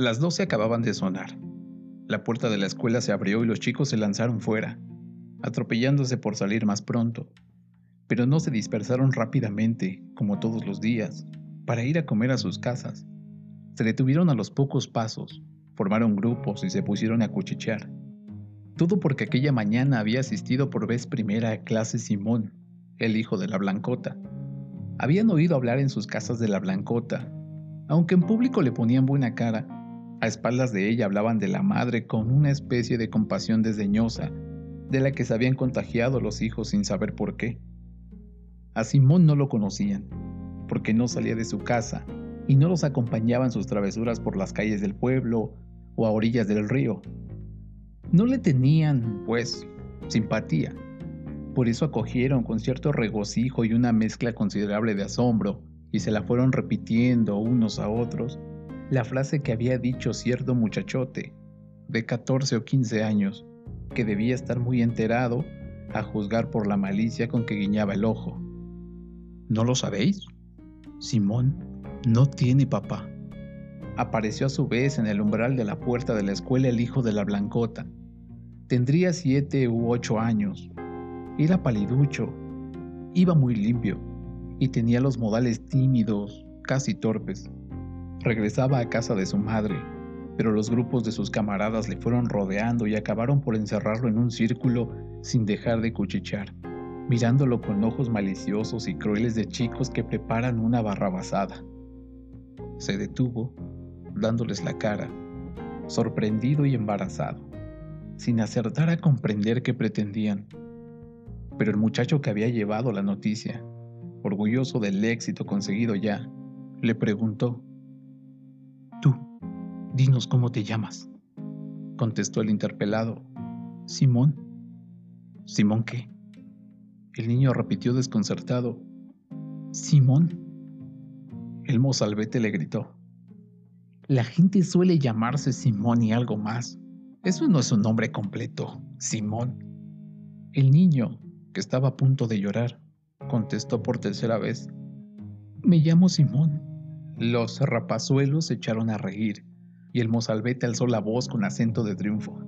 Las doce acababan de sonar. La puerta de la escuela se abrió y los chicos se lanzaron fuera, atropellándose por salir más pronto. Pero no se dispersaron rápidamente, como todos los días, para ir a comer a sus casas. Se detuvieron a los pocos pasos, formaron grupos y se pusieron a cuchichear. Todo porque aquella mañana había asistido por vez primera a clase Simón, el hijo de la Blancota. Habían oído hablar en sus casas de la Blancota, aunque en público le ponían buena cara a espaldas de ella hablaban de la madre con una especie de compasión desdeñosa, de la que se habían contagiado los hijos sin saber por qué. A Simón no lo conocían, porque no salía de su casa y no los acompañaba en sus travesuras por las calles del pueblo o a orillas del río. No le tenían, pues, simpatía. Por eso acogieron con cierto regocijo y una mezcla considerable de asombro, y se la fueron repitiendo unos a otros la frase que había dicho cierto muchachote de 14 o 15 años, que debía estar muy enterado a juzgar por la malicia con que guiñaba el ojo. ¿No lo sabéis? Simón no tiene papá. Apareció a su vez en el umbral de la puerta de la escuela el hijo de la Blancota. Tendría siete u ocho años. Era paliducho, iba muy limpio y tenía los modales tímidos, casi torpes. Regresaba a casa de su madre, pero los grupos de sus camaradas le fueron rodeando y acabaron por encerrarlo en un círculo sin dejar de cuchichear, mirándolo con ojos maliciosos y crueles de chicos que preparan una barrabasada. Se detuvo, dándoles la cara, sorprendido y embarazado, sin acertar a comprender qué pretendían. Pero el muchacho que había llevado la noticia, orgulloso del éxito conseguido ya, le preguntó, dinos cómo te llamas, contestó el interpelado. Simón. ¿Simón qué? El niño repitió desconcertado. Simón. El mozalbete le gritó. La gente suele llamarse Simón y algo más. Eso no es un nombre completo, Simón. El niño, que estaba a punto de llorar, contestó por tercera vez. Me llamo Simón. Los rapazuelos se echaron a reír y el mozalbete alzó la voz con acento de triunfo.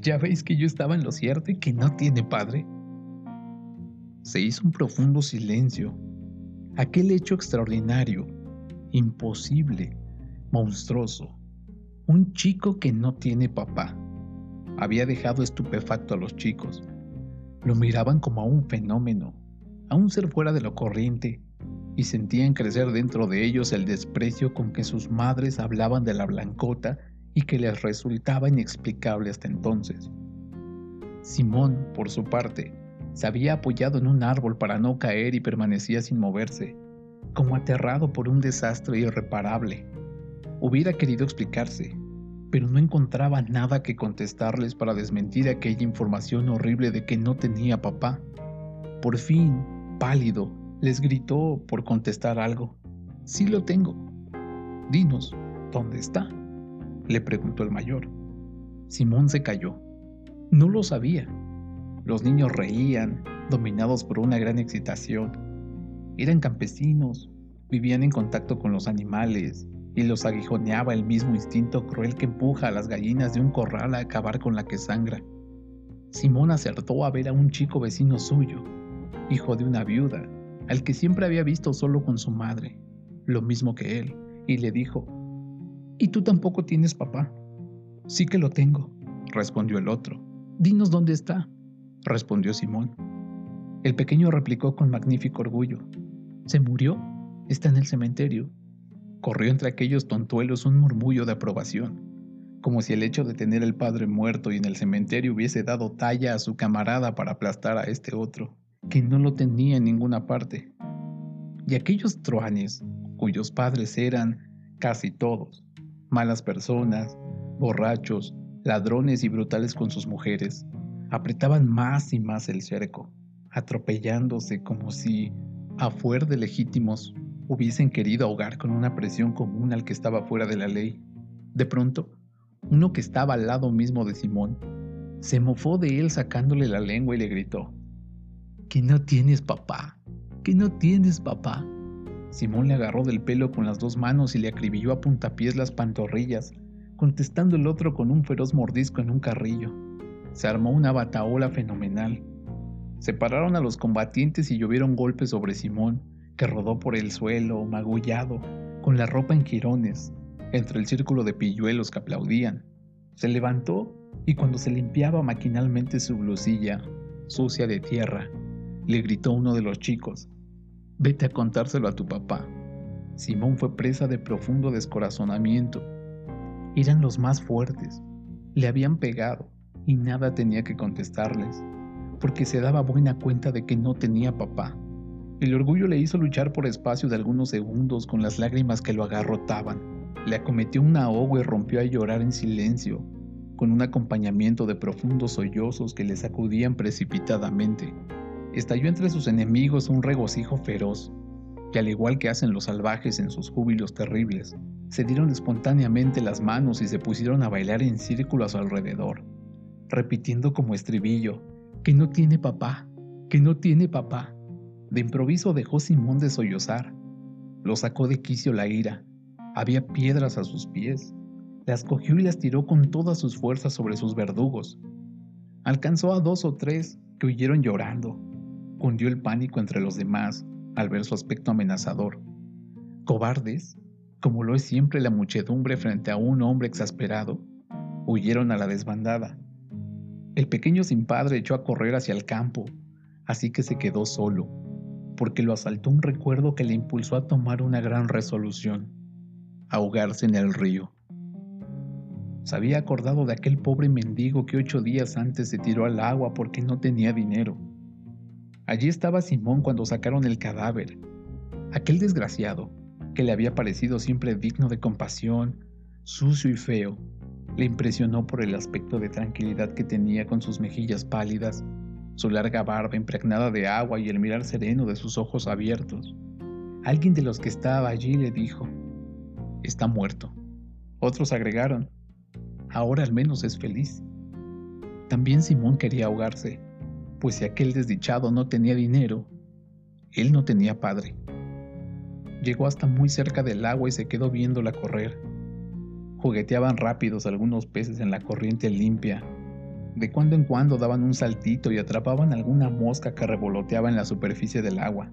¿Ya veis que yo estaba en lo cierto y que no tiene padre? Se hizo un profundo silencio. Aquel hecho extraordinario, imposible, monstruoso. Un chico que no tiene papá. Había dejado estupefacto a los chicos. Lo miraban como a un fenómeno, a un ser fuera de lo corriente, y sentían crecer dentro de ellos el desprecio con que sus madres hablaban de la blancota y que les resultaba inexplicable hasta entonces. Simón, por su parte, se había apoyado en un árbol para no caer y permanecía sin moverse, como aterrado por un desastre irreparable. Hubiera querido explicarse, pero no encontraba nada que contestarles para desmentir aquella información horrible de que no tenía papá. Por fin, pálido, les gritó por contestar algo. Sí lo tengo. Dinos, ¿dónde está? Le preguntó el mayor. Simón se calló. No lo sabía. Los niños reían, dominados por una gran excitación. Eran campesinos, vivían en contacto con los animales y los aguijoneaba el mismo instinto cruel que empuja a las gallinas de un corral a acabar con la que sangra. Simón acertó a ver a un chico vecino suyo, hijo de una viuda, al que siempre había visto solo con su madre, lo mismo que él, y le dijo, ¿Y tú tampoco tienes papá? Sí que lo tengo, respondió el otro. Dinos dónde está, respondió Simón. El pequeño replicó con magnífico orgullo. ¿Se murió? Está en el cementerio. Corrió entre aquellos tontuelos un murmullo de aprobación, como si el hecho de tener el padre muerto y en el cementerio hubiese dado talla a su camarada para aplastar a este otro que no lo tenía en ninguna parte. Y aquellos truanes, cuyos padres eran casi todos, malas personas, borrachos, ladrones y brutales con sus mujeres, apretaban más y más el cerco, atropellándose como si, a fuer de legítimos, hubiesen querido ahogar con una presión común al que estaba fuera de la ley. De pronto, uno que estaba al lado mismo de Simón, se mofó de él sacándole la lengua y le gritó, que no tienes papá, que no tienes papá. Simón le agarró del pelo con las dos manos y le acribilló a puntapiés las pantorrillas, contestando el otro con un feroz mordisco en un carrillo. Se armó una bataola fenomenal. Separaron a los combatientes y llovieron golpes sobre Simón, que rodó por el suelo, magullado, con la ropa en jirones, entre el círculo de pilluelos que aplaudían. Se levantó y cuando se limpiaba maquinalmente su blusilla, sucia de tierra, le gritó uno de los chicos, vete a contárselo a tu papá. Simón fue presa de profundo descorazonamiento. Eran los más fuertes, le habían pegado y nada tenía que contestarles, porque se daba buena cuenta de que no tenía papá. El orgullo le hizo luchar por espacio de algunos segundos con las lágrimas que lo agarrotaban. Le acometió un ahogo y rompió a llorar en silencio, con un acompañamiento de profundos sollozos que le sacudían precipitadamente. Estalló entre sus enemigos un regocijo feroz, que al igual que hacen los salvajes en sus júbilos terribles, se dieron espontáneamente las manos y se pusieron a bailar en círculo a su alrededor, repitiendo como estribillo, que no tiene papá, que no tiene papá. De improviso dejó Simón de sollozar. Lo sacó de quicio la ira. Había piedras a sus pies. Las cogió y las tiró con todas sus fuerzas sobre sus verdugos. Alcanzó a dos o tres que huyeron llorando. Cundió el pánico entre los demás al ver su aspecto amenazador. Cobardes, como lo es siempre la muchedumbre frente a un hombre exasperado, huyeron a la desbandada. El pequeño sin padre echó a correr hacia el campo, así que se quedó solo, porque lo asaltó un recuerdo que le impulsó a tomar una gran resolución, ahogarse en el río. Se había acordado de aquel pobre mendigo que ocho días antes se tiró al agua porque no tenía dinero. Allí estaba Simón cuando sacaron el cadáver. Aquel desgraciado, que le había parecido siempre digno de compasión, sucio y feo, le impresionó por el aspecto de tranquilidad que tenía con sus mejillas pálidas su larga barba impregnada de agua y el mirar sereno de sus ojos abiertos. Alguien de los que estaba allí le dijo, está muerto. Otros agregaron, ahora al menos es feliz. También Simón quería ahogarse, pues si aquel desdichado no tenía dinero, él no tenía padre. Llegó hasta muy cerca del agua y se quedó viéndola correr. Jugueteaban rápidos algunos peces en la corriente limpia de cuando en cuando daban un saltito y atrapaban alguna mosca que revoloteaba en la superficie del agua.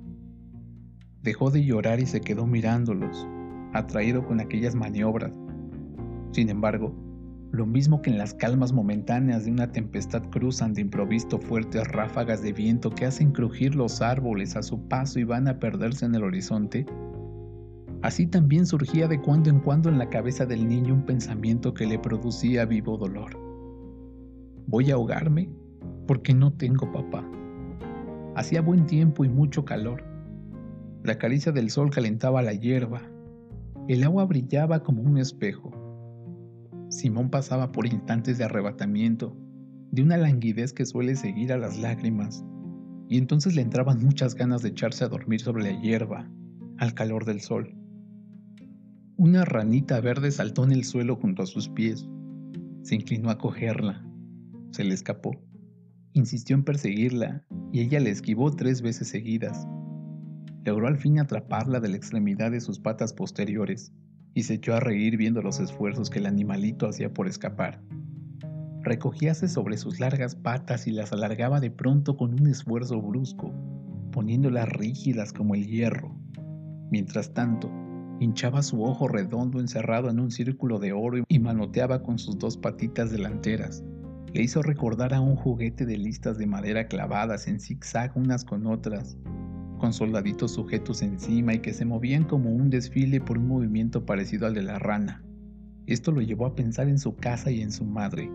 Dejó de llorar y se quedó mirándolos, atraído con aquellas maniobras. Sin embargo, lo mismo que en las calmas momentáneas de una tempestad cruzan de improviso fuertes ráfagas de viento que hacen crujir los árboles a su paso y van a perderse en el horizonte, así también surgía de cuando en cuando en la cabeza del niño un pensamiento que le producía vivo dolor voy a ahogarme porque no tengo papá. Hacía buen tiempo y mucho calor. La caricia del sol calentaba la hierba. El agua brillaba como un espejo. Simón pasaba por instantes de arrebatamiento, de una languidez que suele seguir a las lágrimas, y entonces le entraban muchas ganas de echarse a dormir sobre la hierba, al calor del sol. Una ranita verde saltó en el suelo junto a sus pies. Se inclinó a cogerla se le escapó. Insistió en perseguirla y ella le esquivó tres veces seguidas. Logró al fin atraparla de la extremidad de sus patas posteriores y se echó a reír viendo los esfuerzos que el animalito hacía por escapar. Recogíase sobre sus largas patas y las alargaba de pronto con un esfuerzo brusco, poniéndolas rígidas como el hierro. Mientras tanto, hinchaba su ojo redondo encerrado en un círculo de oro y manoteaba con sus dos patitas delanteras, le hizo recordar a un juguete de listas de madera clavadas en zigzag unas con otras, con soldaditos sujetos encima y que se movían como un desfile por un movimiento parecido al de la rana. Esto lo llevó a pensar en su casa y en su madre.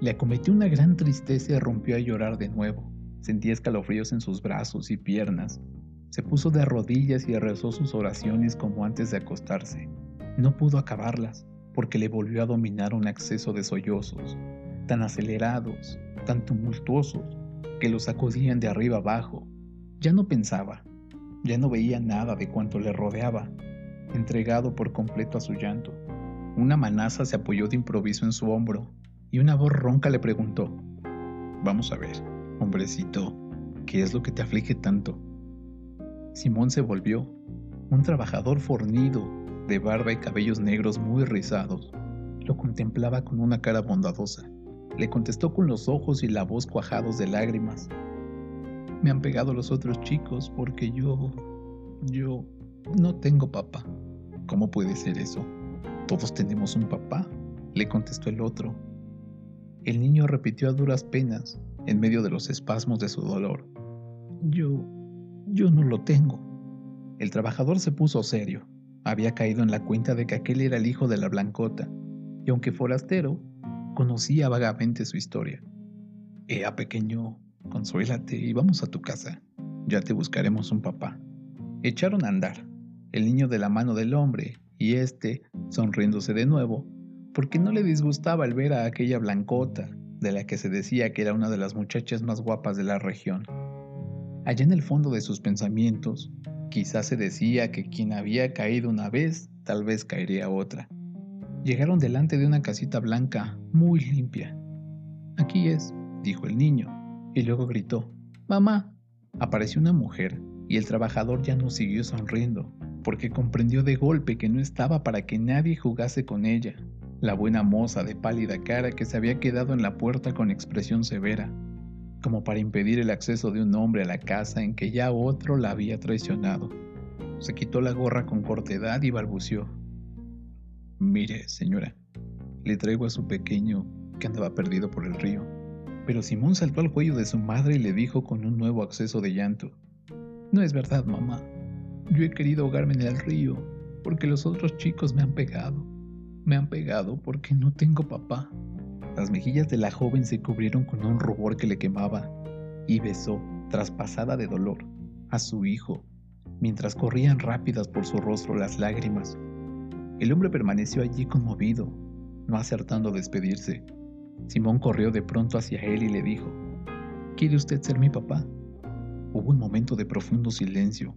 Le acometió una gran tristeza y rompió a llorar de nuevo. Sentía escalofríos en sus brazos y piernas. Se puso de rodillas y rezó sus oraciones como antes de acostarse. No pudo acabarlas, porque le volvió a dominar un acceso de sollozos tan acelerados, tan tumultuosos, que lo sacudían de arriba abajo. Ya no pensaba, ya no veía nada de cuanto le rodeaba, entregado por completo a su llanto. Una manaza se apoyó de improviso en su hombro y una voz ronca le preguntó, Vamos a ver, hombrecito, ¿qué es lo que te aflige tanto? Simón se volvió. Un trabajador fornido, de barba y cabellos negros muy rizados, lo contemplaba con una cara bondadosa. Le contestó con los ojos y la voz cuajados de lágrimas. Me han pegado los otros chicos porque yo... yo... no tengo papá. ¿Cómo puede ser eso? Todos tenemos un papá, le contestó el otro. El niño repitió a duras penas, en medio de los espasmos de su dolor. Yo... yo no lo tengo. El trabajador se puso serio. Había caído en la cuenta de que aquel era el hijo de la Blancota, y aunque forastero, conocía vagamente su historia. Ea, pequeño, consuélate y vamos a tu casa. Ya te buscaremos un papá. Echaron a andar, el niño de la mano del hombre, y éste, sonriéndose de nuevo, porque no le disgustaba el ver a aquella blancota, de la que se decía que era una de las muchachas más guapas de la región. Allá en el fondo de sus pensamientos, quizás se decía que quien había caído una vez, tal vez caería otra. Llegaron delante de una casita blanca, muy limpia. Aquí es, dijo el niño, y luego gritó, Mamá. Apareció una mujer, y el trabajador ya no siguió sonriendo, porque comprendió de golpe que no estaba para que nadie jugase con ella, la buena moza de pálida cara que se había quedado en la puerta con expresión severa, como para impedir el acceso de un hombre a la casa en que ya otro la había traicionado. Se quitó la gorra con cortedad y balbució. Mire, señora, le traigo a su pequeño que andaba perdido por el río. Pero Simón saltó al cuello de su madre y le dijo con un nuevo acceso de llanto, No es verdad, mamá. Yo he querido ahogarme en el río porque los otros chicos me han pegado. Me han pegado porque no tengo papá. Las mejillas de la joven se cubrieron con un rubor que le quemaba y besó, traspasada de dolor, a su hijo, mientras corrían rápidas por su rostro las lágrimas. El hombre permaneció allí conmovido, no acertando a despedirse. Simón corrió de pronto hacia él y le dijo, ¿Quiere usted ser mi papá? Hubo un momento de profundo silencio.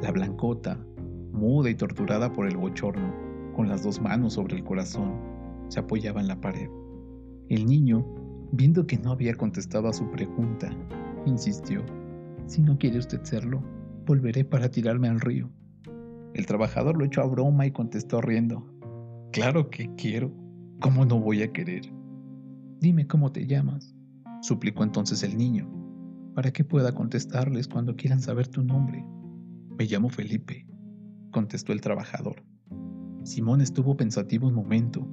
La blancota, muda y torturada por el bochorno, con las dos manos sobre el corazón, se apoyaba en la pared. El niño, viendo que no había contestado a su pregunta, insistió, Si no quiere usted serlo, volveré para tirarme al río. El trabajador lo echó a broma y contestó riendo, Claro que quiero, ¿cómo no voy a querer? Dime cómo te llamas, suplicó entonces el niño, para que pueda contestarles cuando quieran saber tu nombre. Me llamo Felipe, contestó el trabajador. Simón estuvo pensativo un momento,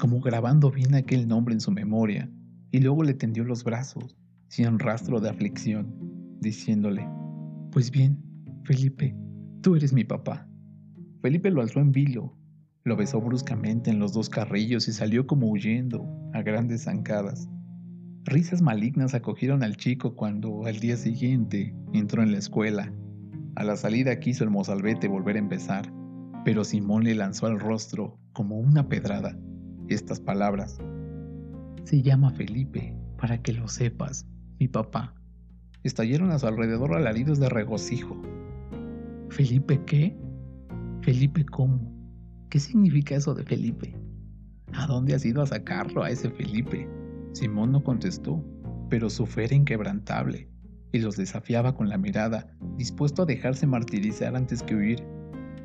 como grabando bien aquel nombre en su memoria, y luego le tendió los brazos, sin rastro de aflicción, diciéndole, Pues bien, Felipe, tú eres mi papá. Felipe lo alzó en vilo, lo besó bruscamente en los dos carrillos y salió como huyendo, a grandes zancadas. Risas malignas acogieron al chico cuando, al día siguiente, entró en la escuela. A la salida quiso el mozalbete volver a empezar, pero Simón le lanzó al rostro, como una pedrada, estas palabras. Se llama Felipe, para que lo sepas, mi papá. Estallaron a su alrededor alaridos de regocijo. ¿Felipe qué? ¿Felipe cómo? ¿Qué significa eso de Felipe? ¿A dónde has ido a sacarlo a ese Felipe? Simón no contestó, pero su fe era inquebrantable y los desafiaba con la mirada, dispuesto a dejarse martirizar antes que huir.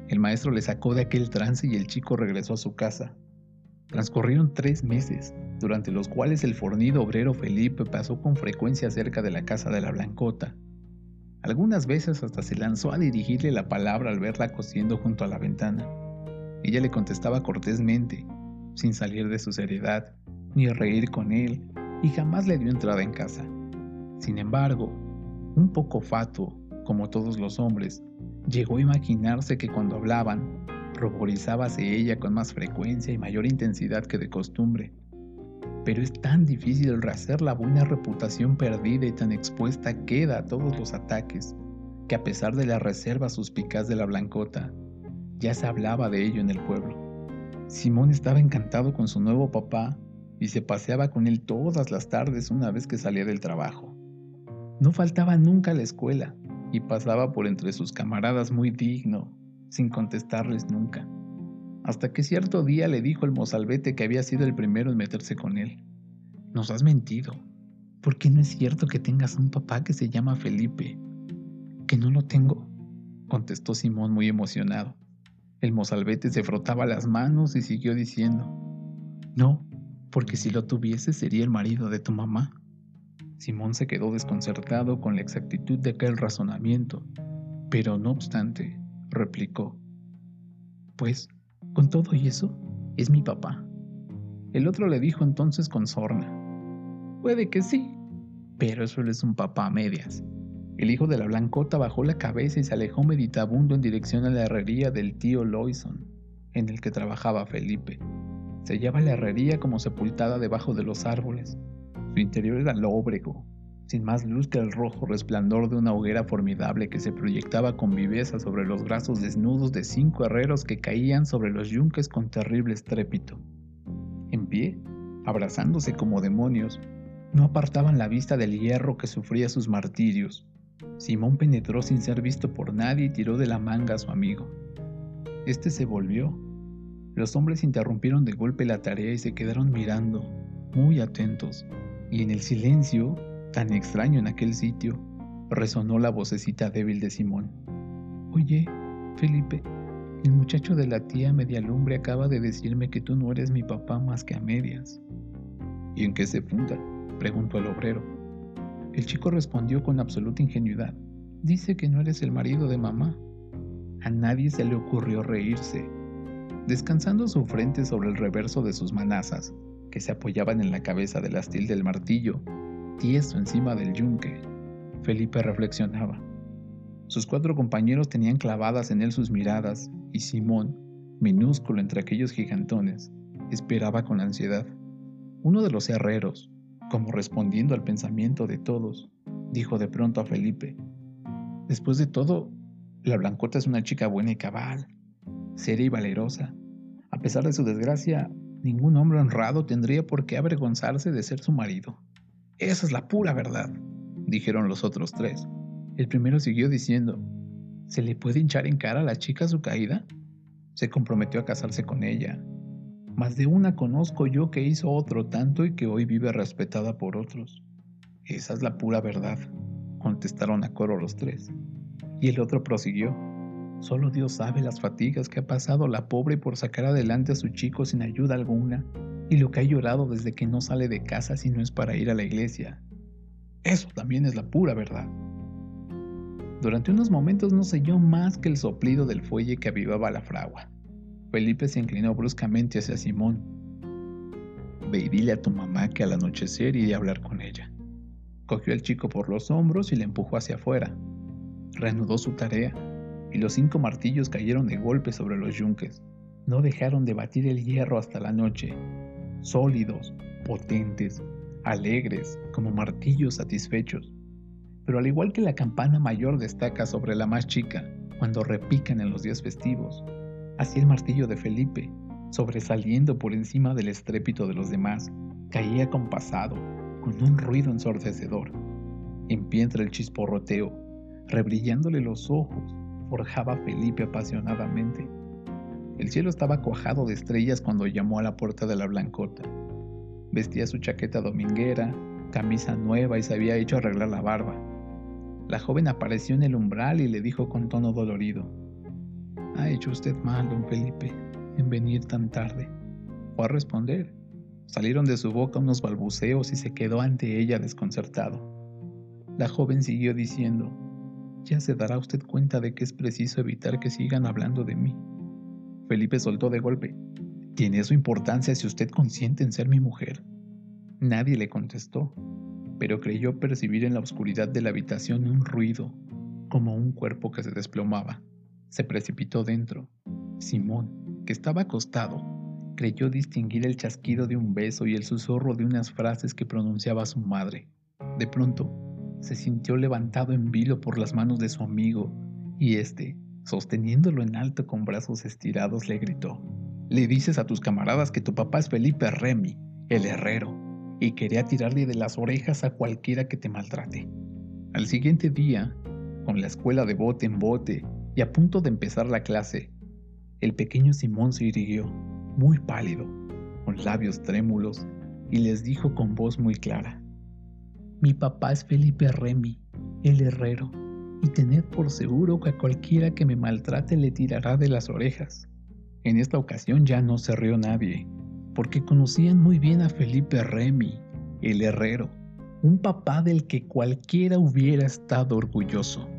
El maestro le sacó de aquel trance y el chico regresó a su casa. Transcurrieron tres meses, durante los cuales el fornido obrero Felipe pasó con frecuencia cerca de la casa de la Blancota. Algunas veces hasta se lanzó a dirigirle la palabra al verla cosiendo junto a la ventana. Ella le contestaba cortésmente, sin salir de su seriedad, ni reír con él, y jamás le dio entrada en casa. Sin embargo, un poco fatuo, como todos los hombres, llegó a imaginarse que cuando hablaban, ruborizábase ella con más frecuencia y mayor intensidad que de costumbre. Pero es tan difícil rehacer la buena reputación perdida y tan expuesta queda a todos los ataques, que a pesar de la reserva suspicaz de la blancota, ya se hablaba de ello en el pueblo. Simón estaba encantado con su nuevo papá y se paseaba con él todas las tardes una vez que salía del trabajo. No faltaba nunca a la escuela y pasaba por entre sus camaradas muy digno, sin contestarles nunca. Hasta que cierto día le dijo el mozalbete que había sido el primero en meterse con él. Nos has mentido, porque no es cierto que tengas un papá que se llama Felipe. ¿Que no lo tengo? contestó Simón muy emocionado. El mozalbete se frotaba las manos y siguió diciendo, No, porque si lo tuviese sería el marido de tu mamá. Simón se quedó desconcertado con la exactitud de aquel razonamiento, pero no obstante, replicó, Pues, con todo y eso, es mi papá. El otro le dijo entonces con sorna, Puede que sí, pero eso es un papá a medias. El hijo de la blancota bajó la cabeza y se alejó meditabundo en dirección a la herrería del tío Loison, en el que trabajaba Felipe. Se la herrería como sepultada debajo de los árboles. Su interior era lóbrego, sin más luz que el rojo resplandor de una hoguera formidable que se proyectaba con viveza sobre los brazos desnudos de cinco herreros que caían sobre los yunques con terrible estrépito. En pie, abrazándose como demonios, no apartaban la vista del hierro que sufría sus martirios, Simón penetró sin ser visto por nadie y tiró de la manga a su amigo. Este se volvió. Los hombres interrumpieron de golpe la tarea y se quedaron mirando, muy atentos, y en el silencio, tan extraño en aquel sitio, resonó la vocecita débil de Simón. Oye, Felipe, el muchacho de la tía Medialumbre acaba de decirme que tú no eres mi papá más que a medias. ¿Y en qué se funda? preguntó el obrero. El chico respondió con absoluta ingenuidad. Dice que no eres el marido de mamá. A nadie se le ocurrió reírse. Descansando su frente sobre el reverso de sus manazas, que se apoyaban en la cabeza del astil del martillo, tieso encima del yunque, Felipe reflexionaba. Sus cuatro compañeros tenían clavadas en él sus miradas, y Simón, minúsculo entre aquellos gigantones, esperaba con ansiedad. Uno de los herreros, como respondiendo al pensamiento de todos, dijo de pronto a Felipe, Después de todo, la Blancota es una chica buena y cabal, seria y valerosa. A pesar de su desgracia, ningún hombre honrado tendría por qué avergonzarse de ser su marido. Esa es la pura verdad, dijeron los otros tres. El primero siguió diciendo, ¿se le puede hinchar en cara a la chica su caída? Se comprometió a casarse con ella, más de una conozco yo que hizo otro tanto y que hoy vive respetada por otros. Esa es la pura verdad, contestaron a coro los tres. Y el otro prosiguió. Solo Dios sabe las fatigas que ha pasado la pobre por sacar adelante a su chico sin ayuda alguna, y lo que ha llorado desde que no sale de casa si no es para ir a la iglesia. Eso también es la pura verdad. Durante unos momentos no se oyó más que el soplido del fuelle que avivaba la fragua. Felipe se inclinó bruscamente hacia Simón. Ve dile a tu mamá que al anochecer iré a hablar con ella. Cogió al chico por los hombros y le empujó hacia afuera. Reanudó su tarea, y los cinco martillos cayeron de golpe sobre los yunques. No dejaron de batir el hierro hasta la noche, sólidos, potentes, alegres, como martillos satisfechos. Pero al igual que la campana mayor destaca sobre la más chica cuando repican en los días festivos, Así el martillo de Felipe, sobresaliendo por encima del estrépito de los demás, caía compasado, con un ruido ensordecedor. En pie entre el chisporroteo, rebrillándole los ojos, forjaba Felipe apasionadamente. El cielo estaba cuajado de estrellas cuando llamó a la puerta de la blancota. Vestía su chaqueta dominguera, camisa nueva y se había hecho arreglar la barba. La joven apareció en el umbral y le dijo con tono dolorido, ha hecho usted mal, don Felipe, en venir tan tarde. Fue a responder. Salieron de su boca unos balbuceos y se quedó ante ella desconcertado. La joven siguió diciendo, ya se dará usted cuenta de que es preciso evitar que sigan hablando de mí. Felipe soltó de golpe, ¿tiene su importancia si usted consiente en ser mi mujer? Nadie le contestó, pero creyó percibir en la oscuridad de la habitación un ruido, como un cuerpo que se desplomaba. Se precipitó dentro. Simón, que estaba acostado, creyó distinguir el chasquido de un beso y el susurro de unas frases que pronunciaba su madre. De pronto, se sintió levantado en vilo por las manos de su amigo, y éste, sosteniéndolo en alto con brazos estirados, le gritó, Le dices a tus camaradas que tu papá es Felipe Remy, el herrero, y quería tirarle de las orejas a cualquiera que te maltrate. Al siguiente día, con la escuela de bote en bote y a punto de empezar la clase, el pequeño Simón se irguió, muy pálido, con labios trémulos, y les dijo con voz muy clara, Mi papá es Felipe Remy, el herrero, y tener por seguro que a cualquiera que me maltrate le tirará de las orejas. En esta ocasión ya no se rió nadie, porque conocían muy bien a Felipe Remy, el herrero, un papá del que cualquiera hubiera estado orgulloso.